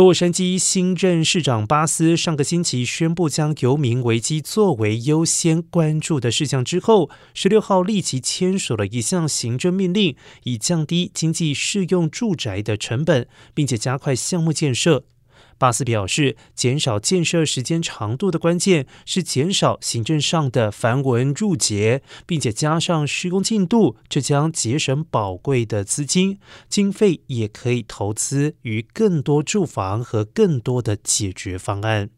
洛杉矶新任市长巴斯上个星期宣布将游民危机作为优先关注的事项之后，十六号立即签署了一项行政命令，以降低经济适用住宅的成本，并且加快项目建设。巴斯表示，减少建设时间长度的关键是减少行政上的繁文缛节，并且加上施工进度，这将节省宝贵的资金，经费也可以投资于更多住房和更多的解决方案。